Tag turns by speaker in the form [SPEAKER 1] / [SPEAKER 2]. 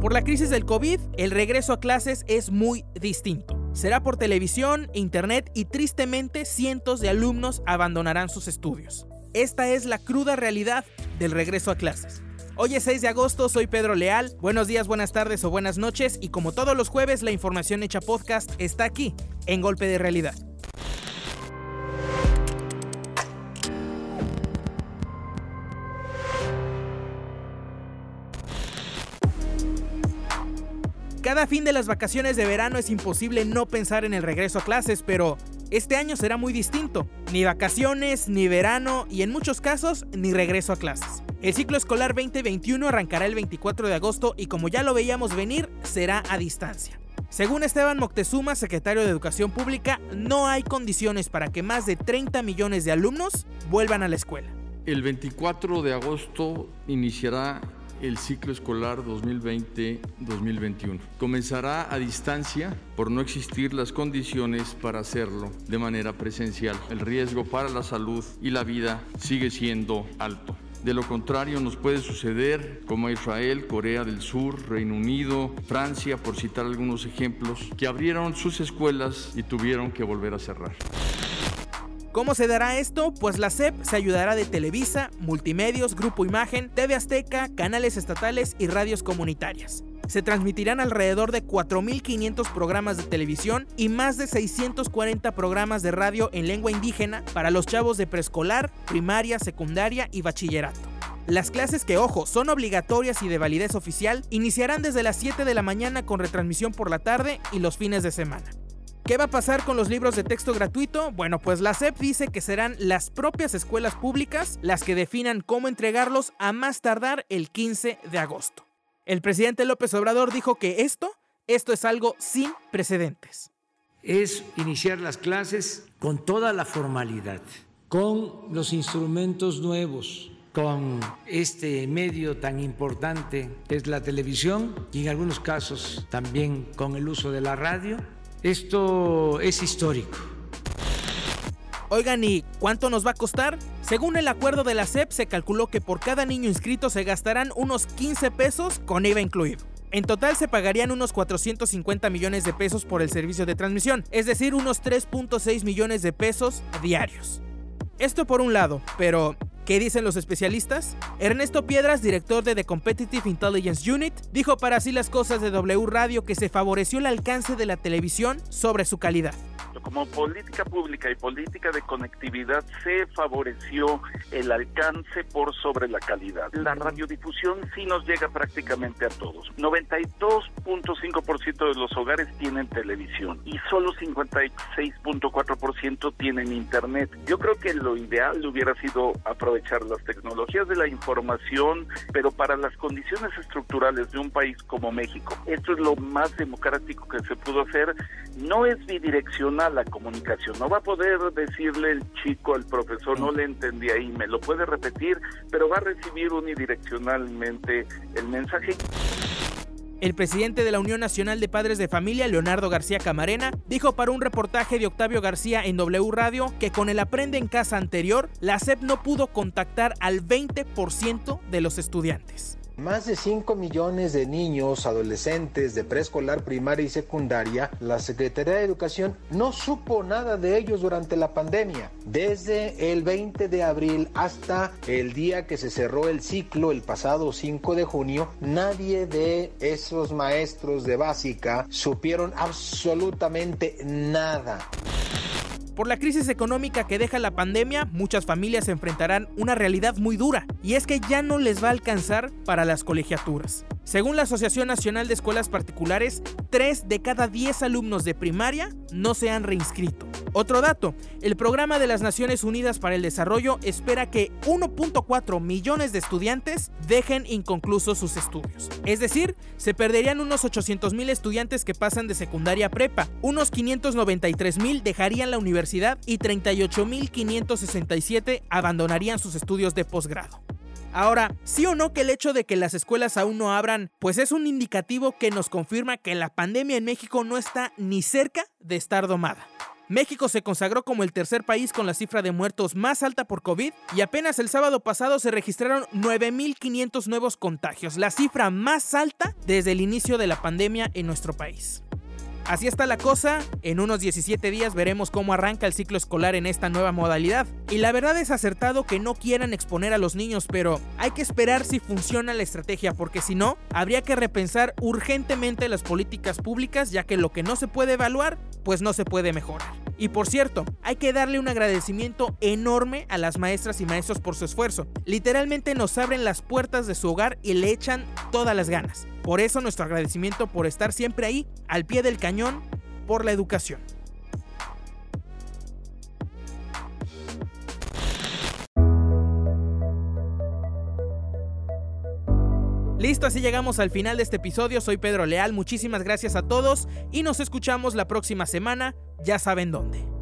[SPEAKER 1] Por la crisis del COVID, el regreso a clases es muy distinto. Será por televisión, internet y tristemente cientos de alumnos abandonarán sus estudios. Esta es la cruda realidad del regreso a clases. Hoy es 6 de agosto, soy Pedro Leal. Buenos días, buenas tardes o buenas noches y como todos los jueves la información hecha podcast está aquí, en Golpe de Realidad. Cada fin de las vacaciones de verano es imposible no pensar en el regreso a clases, pero este año será muy distinto. Ni vacaciones, ni verano y en muchos casos ni regreso a clases. El ciclo escolar 2021 arrancará el 24 de agosto y como ya lo veíamos venir, será a distancia. Según Esteban Moctezuma, secretario de Educación Pública, no hay condiciones para que más de 30 millones de alumnos vuelvan a la escuela.
[SPEAKER 2] El 24 de agosto iniciará el ciclo escolar 2020-2021. Comenzará a distancia por no existir las condiciones para hacerlo de manera presencial. El riesgo para la salud y la vida sigue siendo alto. De lo contrario, nos puede suceder como Israel, Corea del Sur, Reino Unido, Francia, por citar algunos ejemplos, que abrieron sus escuelas y tuvieron que volver a cerrar.
[SPEAKER 1] ¿Cómo se dará esto? Pues la SEP se ayudará de Televisa, Multimedios, Grupo Imagen, TV Azteca, canales estatales y radios comunitarias. Se transmitirán alrededor de 4.500 programas de televisión y más de 640 programas de radio en lengua indígena para los chavos de preescolar, primaria, secundaria y bachillerato. Las clases que, ojo, son obligatorias y de validez oficial, iniciarán desde las 7 de la mañana con retransmisión por la tarde y los fines de semana. ¿Qué va a pasar con los libros de texto gratuito? Bueno, pues la SEP dice que serán las propias escuelas públicas las que definan cómo entregarlos a más tardar el 15 de agosto. El presidente López Obrador dijo que esto, esto es algo sin precedentes.
[SPEAKER 3] Es iniciar las clases con toda la formalidad, con los instrumentos nuevos, con este medio tan importante que es la televisión y en algunos casos también con el uso de la radio esto es histórico.
[SPEAKER 1] Oigan, ¿y cuánto nos va a costar? Según el acuerdo de la SEP, se calculó que por cada niño inscrito se gastarán unos 15 pesos con IVA incluido. En total se pagarían unos 450 millones de pesos por el servicio de transmisión, es decir, unos 3.6 millones de pesos diarios. Esto por un lado, pero ¿Qué dicen los especialistas? Ernesto Piedras, director de The Competitive Intelligence Unit, dijo para así las cosas de W Radio que se favoreció el alcance de la televisión sobre su calidad
[SPEAKER 4] como política pública y política de conectividad se favoreció el alcance por sobre la calidad. La radiodifusión sí nos llega prácticamente a todos. 92.5% de los hogares tienen televisión y solo 56.4% tienen internet. Yo creo que lo ideal hubiera sido aprovechar las tecnologías de la información, pero para las condiciones estructurales de un país como México. Esto es lo más democrático que se pudo hacer. No es bidireccional la comunicación. No va a poder decirle el chico al profesor, no le entendí ahí, me lo puede repetir, pero va a recibir unidireccionalmente el mensaje.
[SPEAKER 1] El presidente de la Unión Nacional de Padres de Familia, Leonardo García Camarena, dijo para un reportaje de Octavio García en W Radio que con el Aprende en Casa anterior, la SEP no pudo contactar al 20% de los estudiantes.
[SPEAKER 5] Más de 5 millones de niños, adolescentes de preescolar, primaria y secundaria, la Secretaría de Educación no supo nada de ellos durante la pandemia. Desde el 20 de abril hasta el día que se cerró el ciclo, el pasado 5 de junio, nadie de esos maestros de básica supieron absolutamente nada.
[SPEAKER 1] Por la crisis económica que deja la pandemia, muchas familias enfrentarán una realidad muy dura, y es que ya no les va a alcanzar para las colegiaturas. Según la Asociación Nacional de Escuelas Particulares, 3 de cada 10 alumnos de primaria no se han reinscrito. Otro dato, el Programa de las Naciones Unidas para el Desarrollo espera que 1.4 millones de estudiantes dejen inconclusos sus estudios. Es decir, se perderían unos 800 mil estudiantes que pasan de secundaria a prepa, unos 593 mil dejarían la universidad y 38 mil 567 abandonarían sus estudios de posgrado. Ahora, sí o no que el hecho de que las escuelas aún no abran, pues es un indicativo que nos confirma que la pandemia en México no está ni cerca de estar domada. México se consagró como el tercer país con la cifra de muertos más alta por COVID y apenas el sábado pasado se registraron 9.500 nuevos contagios, la cifra más alta desde el inicio de la pandemia en nuestro país. Así está la cosa, en unos 17 días veremos cómo arranca el ciclo escolar en esta nueva modalidad. Y la verdad es acertado que no quieran exponer a los niños, pero hay que esperar si funciona la estrategia, porque si no, habría que repensar urgentemente las políticas públicas, ya que lo que no se puede evaluar, pues no se puede mejorar. Y por cierto, hay que darle un agradecimiento enorme a las maestras y maestros por su esfuerzo. Literalmente nos abren las puertas de su hogar y le echan todas las ganas. Por eso nuestro agradecimiento por estar siempre ahí, al pie del cañón, por la educación. Así llegamos al final de este episodio. Soy Pedro Leal, muchísimas gracias a todos y nos escuchamos la próxima semana, ya saben dónde.